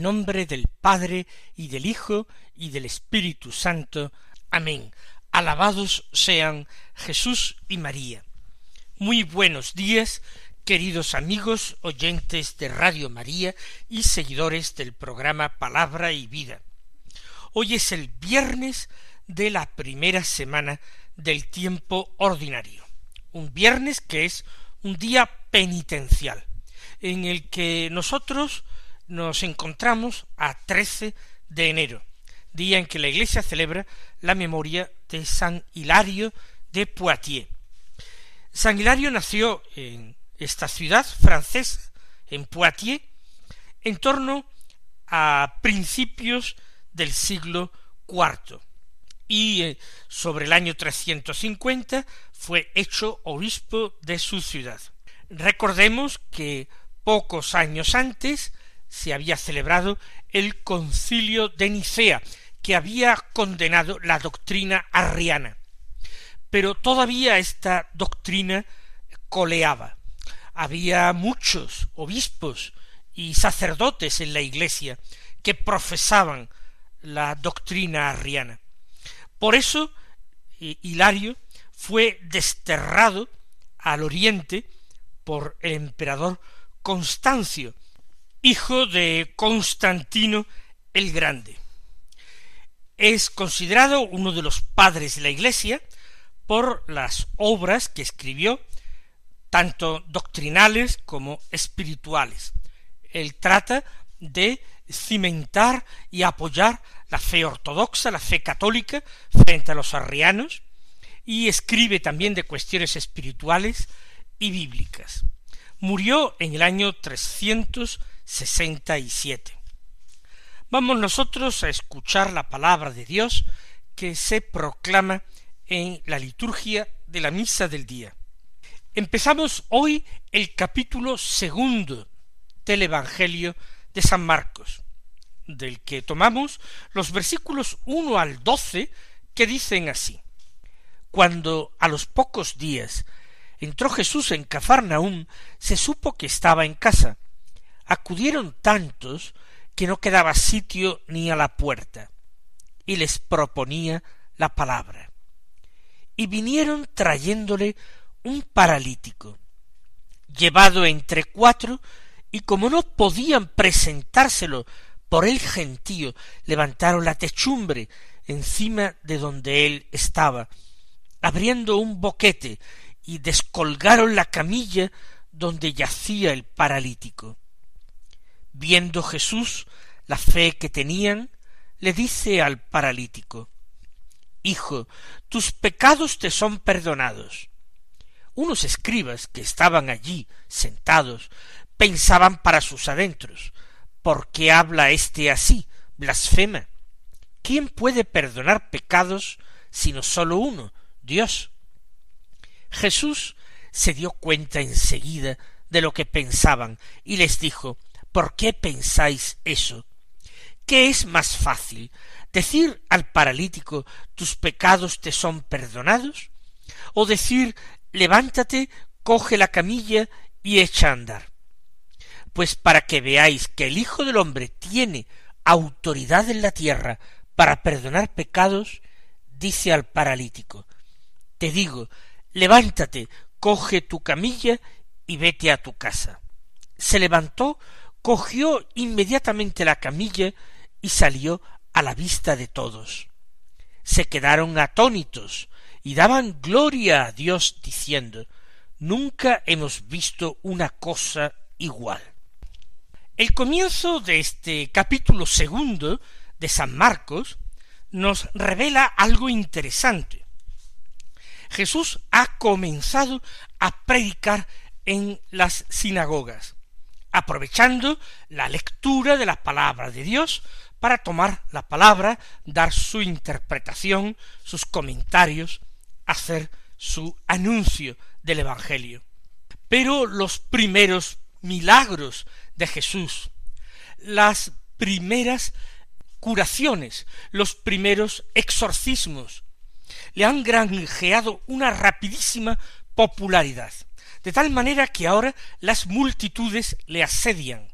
Nombre del Padre y del Hijo y del Espíritu Santo. Amén. Alabados sean Jesús y María. Muy buenos días, queridos amigos oyentes de Radio María y seguidores del programa Palabra y Vida. Hoy es el viernes de la primera semana del tiempo ordinario. Un viernes que es un día penitencial, en el que nosotros nos encontramos a 13 de enero, día en que la Iglesia celebra la memoria de San Hilario de Poitiers. San Hilario nació en esta ciudad francesa, en Poitiers, en torno a principios del siglo IV y eh, sobre el año 350 fue hecho obispo de su ciudad. Recordemos que pocos años antes se había celebrado el concilio de Nicea, que había condenado la doctrina arriana. Pero todavía esta doctrina coleaba. Había muchos obispos y sacerdotes en la iglesia que profesaban la doctrina arriana. Por eso Hilario fue desterrado al oriente por el emperador Constancio, hijo de Constantino el Grande. Es considerado uno de los padres de la Iglesia por las obras que escribió, tanto doctrinales como espirituales. Él trata de cimentar y apoyar la fe ortodoxa, la fe católica, frente a los arrianos, y escribe también de cuestiones espirituales y bíblicas. Murió en el año trescientos sesenta y siete. Vamos nosotros a escuchar la palabra de Dios que se proclama en la liturgia de la misa del día. Empezamos hoy el capítulo segundo del Evangelio de San Marcos, del que tomamos los versículos uno al doce que dicen así. Cuando a los pocos días entró Jesús en Cafarnaúm, se supo que estaba en casa, acudieron tantos que no quedaba sitio ni a la puerta, y les proponía la palabra. Y vinieron trayéndole un paralítico, llevado entre cuatro, y como no podían presentárselo por el gentío, levantaron la techumbre encima de donde él estaba, abriendo un boquete, y descolgaron la camilla donde yacía el paralítico. Viendo Jesús la fe que tenían, le dice al paralítico, Hijo, tus pecados te son perdonados. Unos escribas que estaban allí sentados pensaban para sus adentros, ¿por qué habla éste así? blasfema. ¿Quién puede perdonar pecados sino sólo uno, Dios? Jesús se dio cuenta enseguida de lo que pensaban y les dijo ¿Por qué pensáis eso? ¿Qué es más fácil? ¿Decir al paralítico tus pecados te son perdonados? ¿O decir levántate, coge la camilla y echa a andar? Pues para que veáis que el Hijo del hombre tiene autoridad en la tierra para perdonar pecados, dice al paralítico Te digo, levántate, coge tu camilla y vete a tu casa. Se levantó cogió inmediatamente la camilla y salió a la vista de todos. Se quedaron atónitos y daban gloria a Dios diciendo Nunca hemos visto una cosa igual. El comienzo de este capítulo segundo de San Marcos nos revela algo interesante. Jesús ha comenzado a predicar en las sinagogas, aprovechando la lectura de la palabra de Dios para tomar la palabra, dar su interpretación, sus comentarios, hacer su anuncio del Evangelio. Pero los primeros milagros de Jesús, las primeras curaciones, los primeros exorcismos, le han granjeado una rapidísima popularidad, de tal manera que ahora las multitudes le asedian.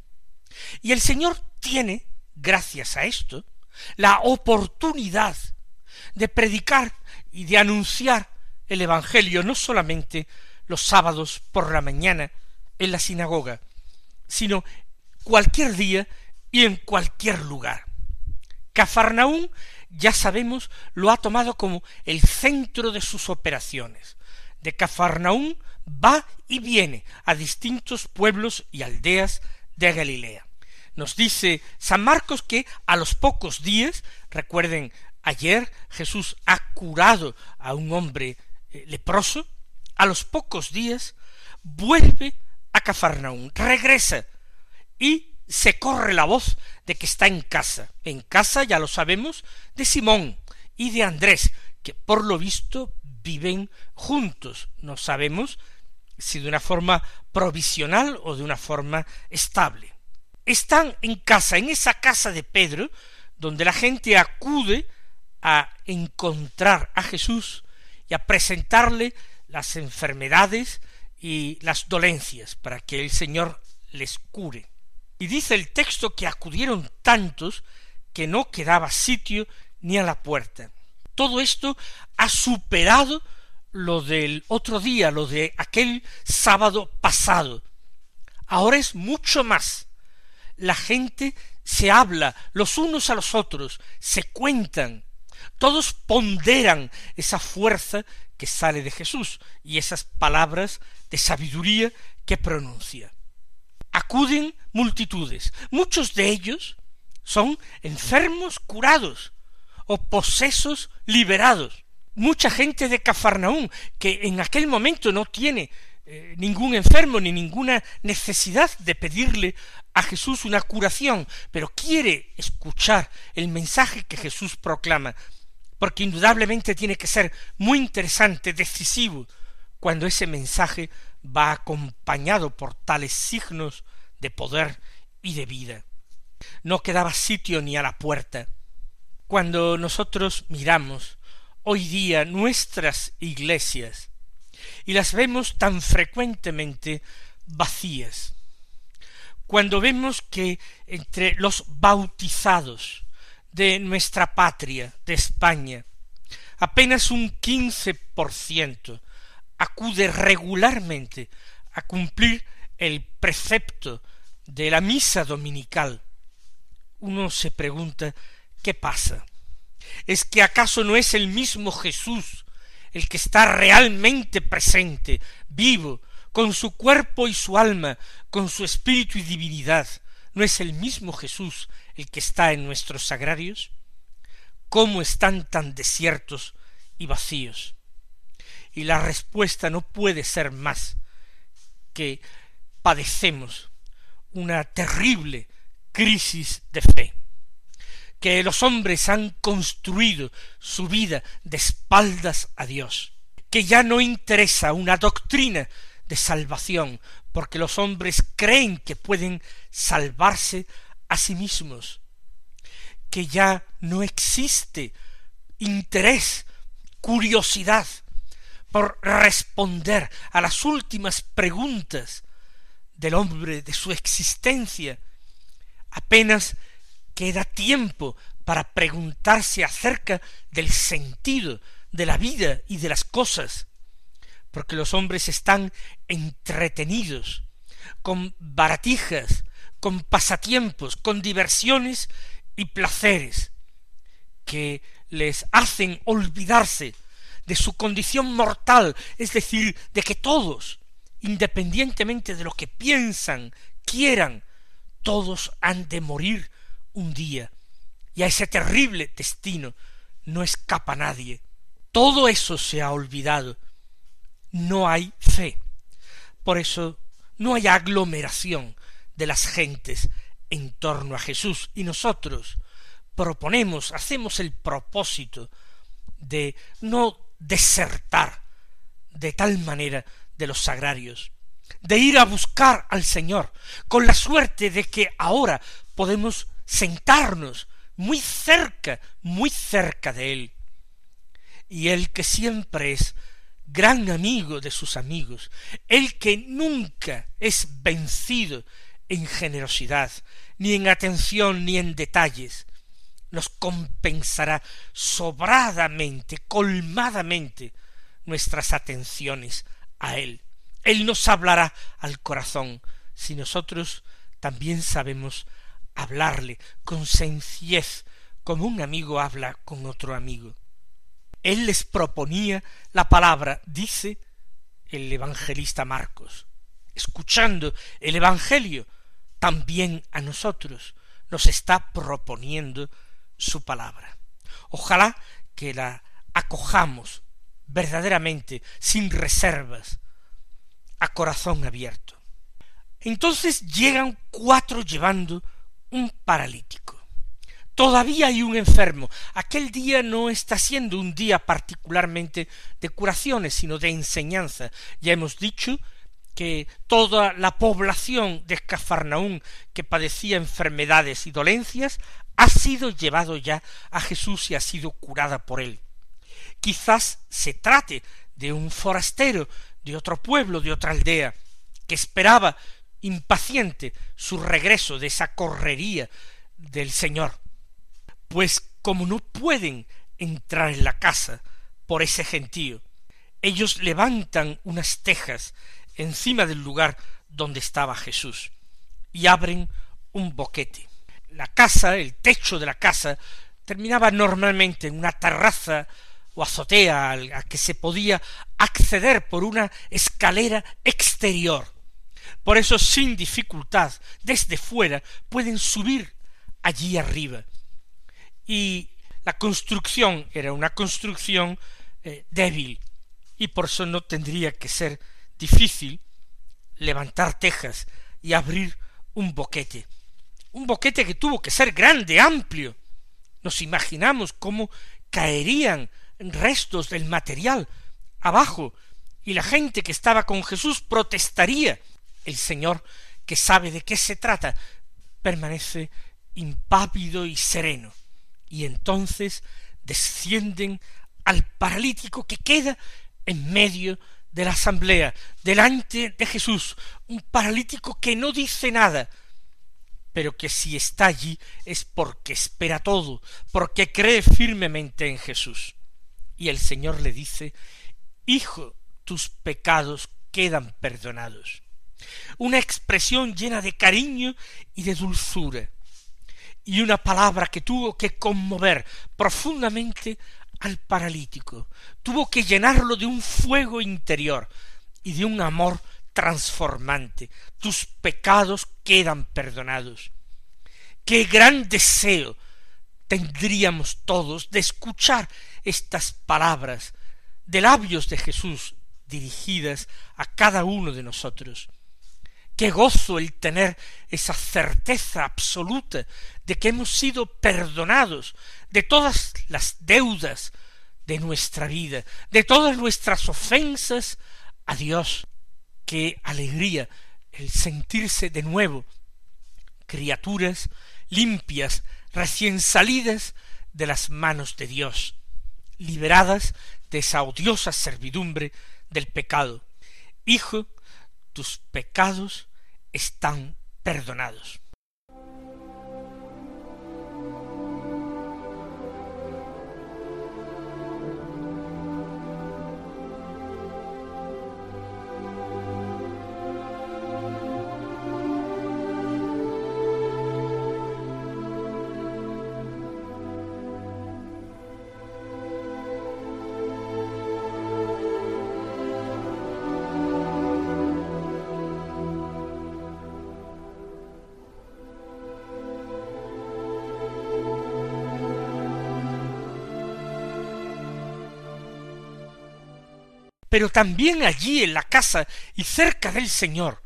Y el Señor tiene, gracias a esto, la oportunidad de predicar y de anunciar el Evangelio no solamente los sábados por la mañana en la sinagoga, sino cualquier día y en cualquier lugar. Cafarnaún, ya sabemos, lo ha tomado como el centro de sus operaciones. De Cafarnaún va y viene a distintos pueblos y aldeas de Galilea. Nos dice San Marcos que a los pocos días, recuerden, ayer Jesús ha curado a un hombre eh, leproso, a los pocos días vuelve a Cafarnaún, regresa y se corre la voz de que está en casa. En casa, ya lo sabemos, de Simón y de Andrés, que por lo visto viven juntos. No sabemos si de una forma provisional o de una forma estable. Están en casa, en esa casa de Pedro, donde la gente acude a encontrar a Jesús y a presentarle las enfermedades y las dolencias para que el Señor les cure. Y dice el texto que acudieron tantos que no quedaba sitio ni a la puerta. Todo esto ha superado lo del otro día, lo de aquel sábado pasado. Ahora es mucho más. La gente se habla los unos a los otros, se cuentan, todos ponderan esa fuerza que sale de Jesús y esas palabras de sabiduría que pronuncia. Acuden multitudes, muchos de ellos son enfermos curados o posesos liberados. Mucha gente de Cafarnaún que en aquel momento no tiene eh, ningún enfermo ni ninguna necesidad de pedirle a Jesús una curación, pero quiere escuchar el mensaje que Jesús proclama porque indudablemente tiene que ser muy interesante, decisivo, cuando ese mensaje va acompañado por tales signos de poder y de vida. No quedaba sitio ni a la puerta. Cuando nosotros miramos hoy día nuestras iglesias y las vemos tan frecuentemente vacías, cuando vemos que entre los bautizados de nuestra patria, de España, apenas un quince por ciento acude regularmente a cumplir el precepto de la misa dominical. Uno se pregunta ¿qué pasa? ¿Es que acaso no es el mismo Jesús el que está realmente presente, vivo, con su cuerpo y su alma, con su espíritu y divinidad? ¿No es el mismo Jesús el que está en nuestros sagrarios? ¿Cómo están tan desiertos y vacíos? Y la respuesta no puede ser más que padecemos una terrible crisis de fe, que los hombres han construido su vida de espaldas a Dios, que ya no interesa una doctrina de salvación, porque los hombres creen que pueden salvarse a sí mismos, que ya no existe interés, curiosidad por responder a las últimas preguntas del hombre, de su existencia. Apenas queda tiempo para preguntarse acerca del sentido de la vida y de las cosas, porque los hombres están entretenidos con baratijas, con pasatiempos, con diversiones y placeres que les hacen olvidarse de su condición mortal, es decir, de que todos, independientemente de lo que piensan, quieran, todos han de morir un día, y a ese terrible destino no escapa nadie. Todo eso se ha olvidado. No hay fe. Por eso no hay aglomeración de las gentes en torno a Jesús. Y nosotros proponemos, hacemos el propósito de no desertar de tal manera de los sagrarios, de ir a buscar al Señor, con la suerte de que ahora podemos sentarnos muy cerca, muy cerca de Él. Y Él que siempre es gran amigo de sus amigos, el que nunca es vencido en generosidad, ni en atención, ni en detalles, nos compensará sobradamente, colmadamente, nuestras atenciones a Él. Él nos hablará al corazón, si nosotros también sabemos hablarle con sencillez, como un amigo habla con otro amigo. Él les proponía la palabra, dice el evangelista Marcos. Escuchando el Evangelio, también a nosotros nos está proponiendo su palabra. Ojalá que la acojamos verdaderamente, sin reservas, a corazón abierto. Entonces llegan cuatro llevando un paralítico. Todavía hay un enfermo. Aquel día no está siendo un día particularmente de curaciones, sino de enseñanza. Ya hemos dicho que toda la población de Cafarnaún que padecía enfermedades y dolencias ha sido llevado ya a Jesús y ha sido curada por él. Quizás se trate de un forastero de otro pueblo, de otra aldea, que esperaba impaciente su regreso de esa correría del Señor. Pues como no pueden entrar en la casa por ese gentío, ellos levantan unas tejas encima del lugar donde estaba Jesús y abren un boquete. La casa, el techo de la casa, terminaba normalmente en una terraza o azotea a que se podía acceder por una escalera exterior. Por eso sin dificultad, desde fuera, pueden subir allí arriba. Y la construcción era una construcción eh, débil, y por eso no tendría que ser difícil levantar tejas y abrir un boquete. Un boquete que tuvo que ser grande, amplio. Nos imaginamos cómo caerían restos del material abajo y la gente que estaba con Jesús protestaría. El Señor, que sabe de qué se trata, permanece impávido y sereno. Y entonces descienden al paralítico que queda en medio de la asamblea, delante de Jesús, un paralítico que no dice nada, pero que si está allí es porque espera todo, porque cree firmemente en Jesús y el Señor le dice, Hijo, tus pecados quedan perdonados. Una expresión llena de cariño y de dulzura, y una palabra que tuvo que conmover profundamente al paralítico, tuvo que llenarlo de un fuego interior y de un amor transformante. Tus pecados quedan perdonados. Qué gran deseo tendríamos todos de escuchar estas palabras de labios de Jesús dirigidas a cada uno de nosotros. Qué gozo el tener esa certeza absoluta de que hemos sido perdonados de todas las deudas de nuestra vida, de todas nuestras ofensas a Dios. Qué alegría el sentirse de nuevo criaturas limpias, recién salidas de las manos de Dios, liberadas de esa odiosa servidumbre del pecado. Hijo, tus pecados están perdonados. Pero también allí en la casa y cerca del Señor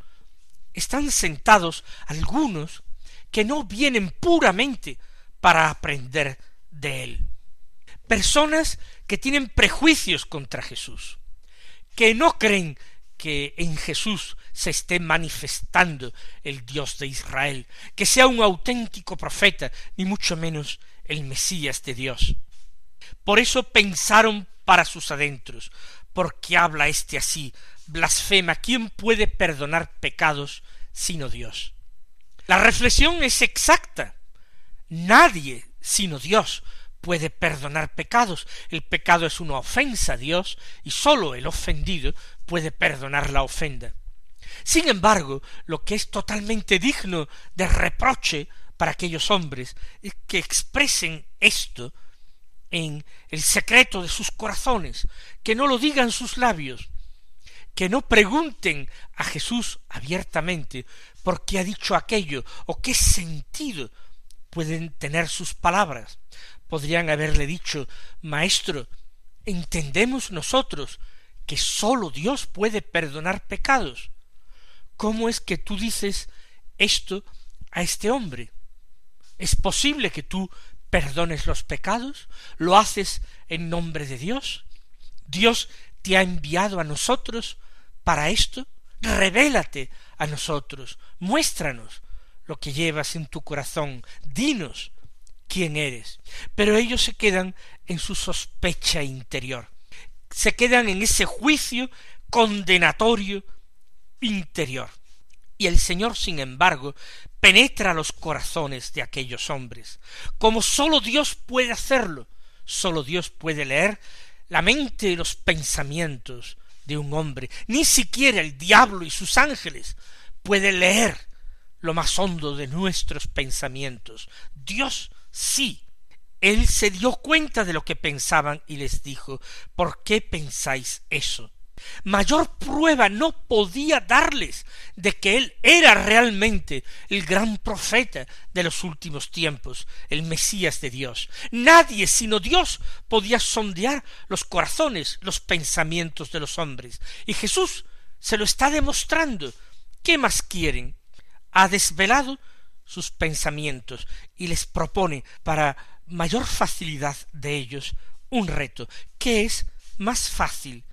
están sentados algunos que no vienen puramente para aprender de Él. Personas que tienen prejuicios contra Jesús, que no creen que en Jesús se esté manifestando el Dios de Israel, que sea un auténtico profeta, ni mucho menos el Mesías de Dios. Por eso pensaron para sus adentros, porque habla éste así, blasfema, ¿quién puede perdonar pecados sino Dios? La reflexión es exacta. Nadie sino Dios puede perdonar pecados. El pecado es una ofensa a Dios y sólo el ofendido puede perdonar la ofenda. Sin embargo, lo que es totalmente digno de reproche para aquellos hombres es que expresen esto en el secreto de sus corazones, que no lo digan sus labios, que no pregunten a Jesús abiertamente por qué ha dicho aquello o qué sentido pueden tener sus palabras. Podrían haberle dicho, Maestro, entendemos nosotros que sólo Dios puede perdonar pecados. ¿Cómo es que tú dices esto a este hombre? ¿Es posible que tú perdones los pecados? ¿Lo haces en nombre de Dios? ¿Dios te ha enviado a nosotros para esto? Revélate a nosotros, muéstranos lo que llevas en tu corazón, dinos quién eres. Pero ellos se quedan en su sospecha interior, se quedan en ese juicio condenatorio interior. Y el Señor, sin embargo, penetra los corazones de aquellos hombres, como sólo Dios puede hacerlo, sólo Dios puede leer la mente y los pensamientos de un hombre, ni siquiera el diablo y sus ángeles puede leer lo más hondo de nuestros pensamientos. Dios sí. Él se dio cuenta de lo que pensaban y les dijo, ¿por qué pensáis eso? Mayor prueba no podía darles de que él era realmente el gran profeta de los últimos tiempos, el Mesías de Dios. Nadie sino Dios podía sondear los corazones, los pensamientos de los hombres. Y Jesús se lo está demostrando. ¿Qué más quieren? Ha desvelado sus pensamientos y les propone para mayor facilidad de ellos un reto. ¿Qué es más fácil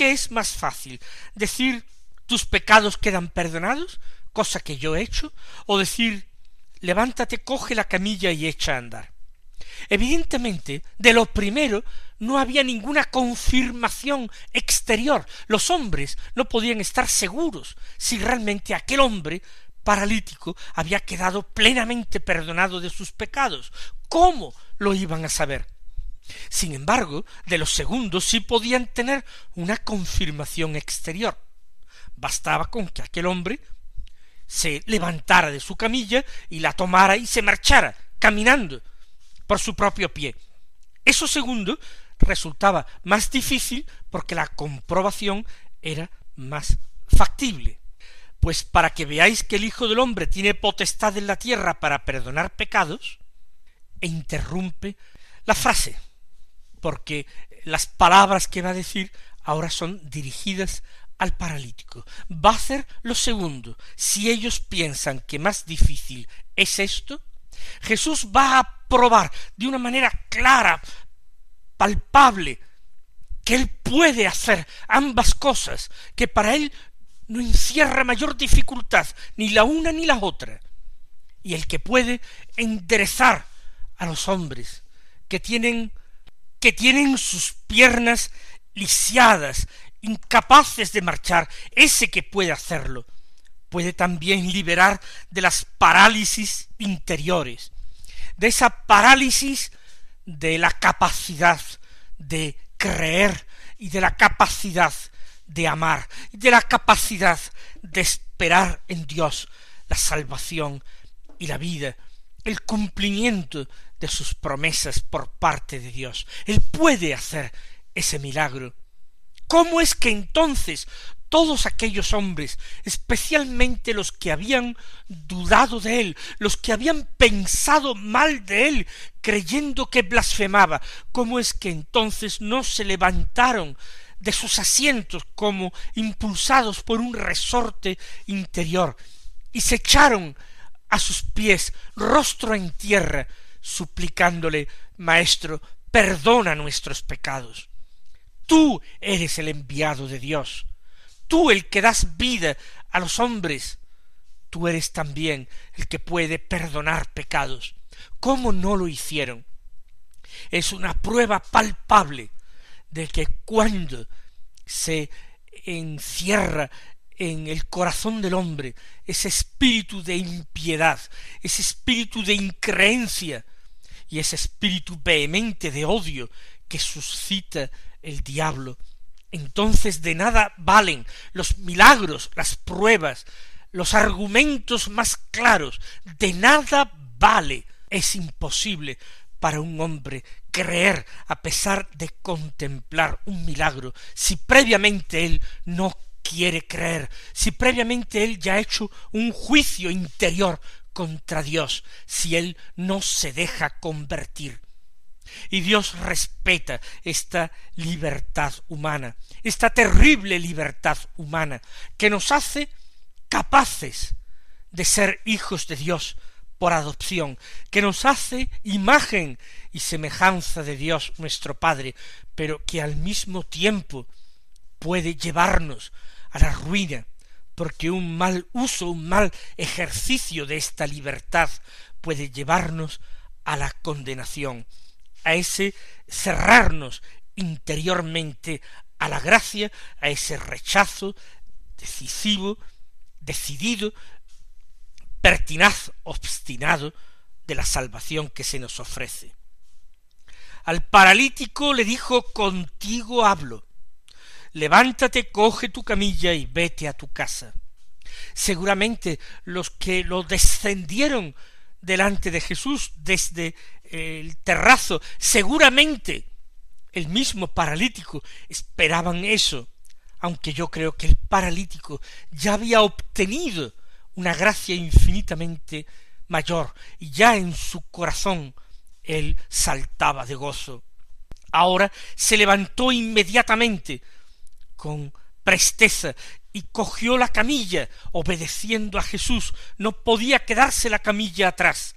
¿Qué es más fácil? ¿Decir tus pecados quedan perdonados, cosa que yo he hecho? ¿O decir levántate, coge la camilla y echa a andar? Evidentemente, de lo primero no había ninguna confirmación exterior. Los hombres no podían estar seguros si realmente aquel hombre paralítico había quedado plenamente perdonado de sus pecados. ¿Cómo lo iban a saber? Sin embargo, de los segundos sí podían tener una confirmación exterior. Bastaba con que aquel hombre se levantara de su camilla y la tomara y se marchara, caminando por su propio pie. Eso segundo resultaba más difícil porque la comprobación era más factible. Pues para que veáis que el Hijo del Hombre tiene potestad en la tierra para perdonar pecados, e interrumpe la frase porque las palabras que va a decir ahora son dirigidas al paralítico. Va a hacer lo segundo. Si ellos piensan que más difícil es esto, Jesús va a probar de una manera clara, palpable, que Él puede hacer ambas cosas, que para Él no encierra mayor dificultad ni la una ni la otra, y el que puede enderezar a los hombres que tienen que tienen sus piernas lisiadas, incapaces de marchar, ese que puede hacerlo, puede también liberar de las parálisis interiores, de esa parálisis de la capacidad de creer y de la capacidad de amar y de la capacidad de esperar en Dios la salvación y la vida, el cumplimiento de sus promesas por parte de Dios. Él puede hacer ese milagro. ¿Cómo es que entonces todos aquellos hombres, especialmente los que habían dudado de él, los que habían pensado mal de él, creyendo que blasfemaba, cómo es que entonces no se levantaron de sus asientos como impulsados por un resorte interior, y se echaron a sus pies, rostro en tierra, suplicándole Maestro, perdona nuestros pecados. Tú eres el enviado de Dios, tú el que das vida a los hombres, tú eres también el que puede perdonar pecados. ¿Cómo no lo hicieron? Es una prueba palpable de que cuando se encierra en el corazón del hombre ese espíritu de impiedad, ese espíritu de increencia y ese espíritu vehemente de odio que suscita el diablo, entonces de nada valen los milagros, las pruebas, los argumentos más claros, de nada vale, es imposible para un hombre creer a pesar de contemplar un milagro. Si previamente él no quiere creer, si previamente él ya ha hecho un juicio interior contra Dios, si él no se deja convertir. Y Dios respeta esta libertad humana, esta terrible libertad humana, que nos hace capaces de ser hijos de Dios por adopción, que nos hace imagen y semejanza de Dios nuestro Padre, pero que al mismo tiempo puede llevarnos a la ruina, porque un mal uso, un mal ejercicio de esta libertad puede llevarnos a la condenación, a ese cerrarnos interiormente a la gracia, a ese rechazo decisivo, decidido, pertinaz, obstinado de la salvación que se nos ofrece. Al paralítico le dijo contigo hablo. Levántate, coge tu camilla y vete a tu casa. Seguramente los que lo descendieron delante de Jesús desde el terrazo, seguramente el mismo paralítico esperaban eso, aunque yo creo que el paralítico ya había obtenido una gracia infinitamente mayor, y ya en su corazón él saltaba de gozo. Ahora se levantó inmediatamente con presteza y cogió la camilla, obedeciendo a Jesús. No podía quedarse la camilla atrás.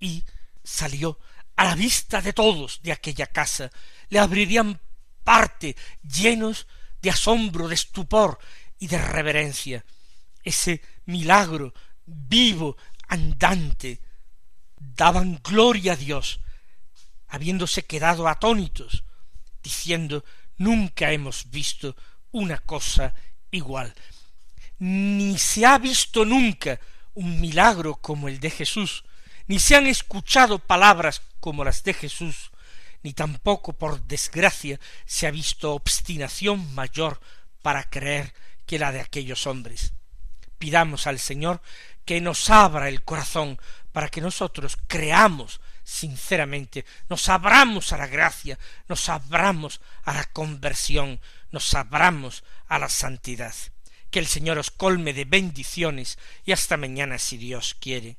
Y salió a la vista de todos de aquella casa. Le abrirían parte llenos de asombro, de estupor y de reverencia. Ese milagro vivo, andante, daban gloria a Dios, habiéndose quedado atónitos, diciendo nunca hemos visto una cosa igual. Ni se ha visto nunca un milagro como el de Jesús, ni se han escuchado palabras como las de Jesús, ni tampoco, por desgracia, se ha visto obstinación mayor para creer que la de aquellos hombres. Pidamos al Señor que nos abra el corazón para que nosotros creamos sinceramente, nos abramos a la gracia, nos abramos a la conversión, nos abramos a la santidad. Que el Señor os colme de bendiciones y hasta mañana si Dios quiere.